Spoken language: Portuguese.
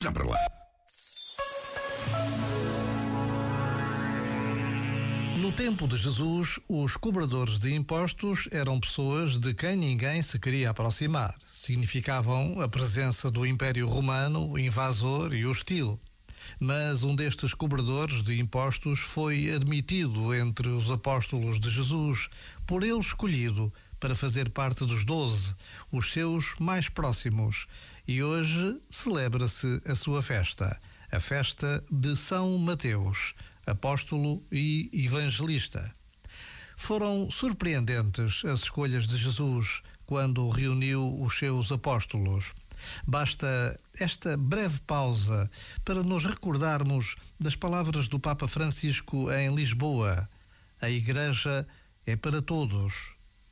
Já para lá. No tempo de Jesus, os cobradores de impostos eram pessoas de quem ninguém se queria aproximar. Significavam a presença do Império Romano, invasor e hostil. Mas um destes cobradores de impostos foi admitido entre os apóstolos de Jesus, por ele escolhido para fazer parte dos doze, os seus mais próximos. E hoje celebra-se a sua festa, a festa de São Mateus, apóstolo e evangelista. Foram surpreendentes as escolhas de Jesus quando reuniu os seus apóstolos. Basta esta breve pausa para nos recordarmos das palavras do Papa Francisco em Lisboa. A Igreja é para todos,